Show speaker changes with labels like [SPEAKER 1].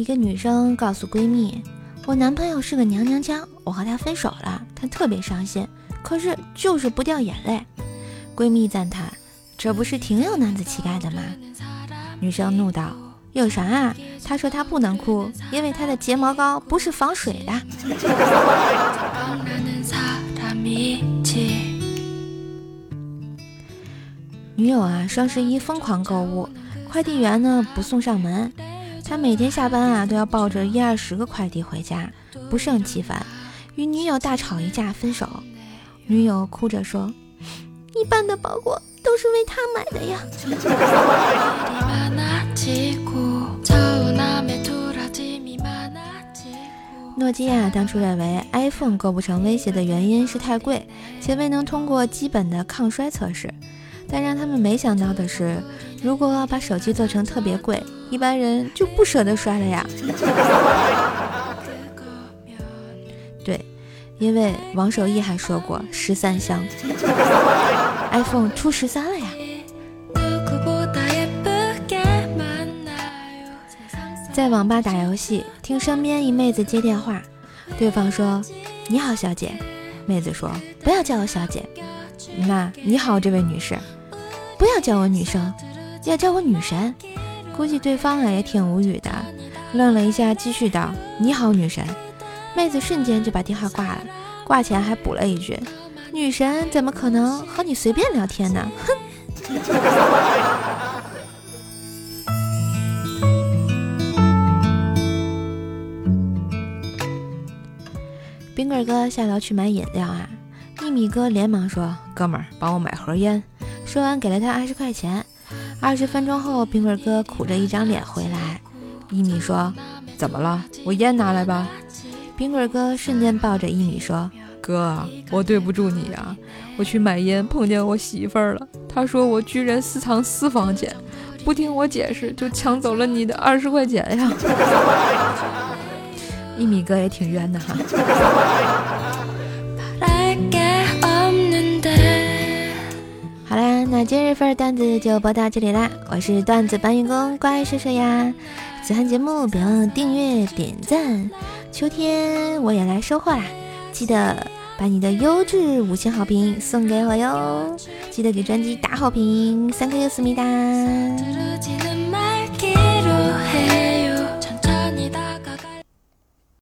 [SPEAKER 1] 一个女生告诉闺蜜：“我男朋友是个娘娘腔，我和他分手了，他特别伤心，可是就是不掉眼泪。”闺蜜赞叹：“这不是挺有男子气概的吗？”女生怒道：“有啥啊？他说他不能哭，因为他的睫毛膏不是防水的。”女友啊，双十一疯狂购物，快递员呢不送上门。他每天下班啊都要抱着一二十个快递回家，不胜其烦，与女友大吵一架，分手。女友哭着说：“一半的包裹都是为他买的呀。”诺基亚当初认为 iPhone 构不成威胁的原因是太贵，且未能通过基本的抗摔测试。但让他们没想到的是，如果把手机做成特别贵，一般人就不舍得摔了呀。对，因为王守义还说过十三香，iPhone 出十三了呀。在网吧打游戏，听身边一妹子接电话，对方说：“你好，小姐。”妹子说：“不要叫我小姐。”那你好，这位女士。不要叫我女生，要叫我女神。估计对方啊也挺无语的，愣了一下，继续道：“你好，女神。”妹子瞬间就把电话挂了，挂前还补了一句：“女神怎么可能和你随便聊天呢？”哼。冰棍哥下楼去买饮料啊，一米哥连忙说：“哥们儿，帮我买盒烟。”说完，给了他二十块钱。二十分钟后，冰棍哥苦着一张脸回来。一米说：“怎么了？我烟拿来吧。”冰棍哥瞬间抱着一米说：“哥，我对不住你啊！我去买烟碰见我媳妇儿了，她说我居然私藏私房钱，不听我解释就抢走了你的二十块钱呀！”一米哥也挺冤的哈。今日份段子就播到这里啦！我是段子搬运工乖叔叔呀，喜欢节目别忘了订阅点赞。秋天我也来收获啦，记得把你的优质五星好评送给我哟！记得给专辑打好评，三颗思密达。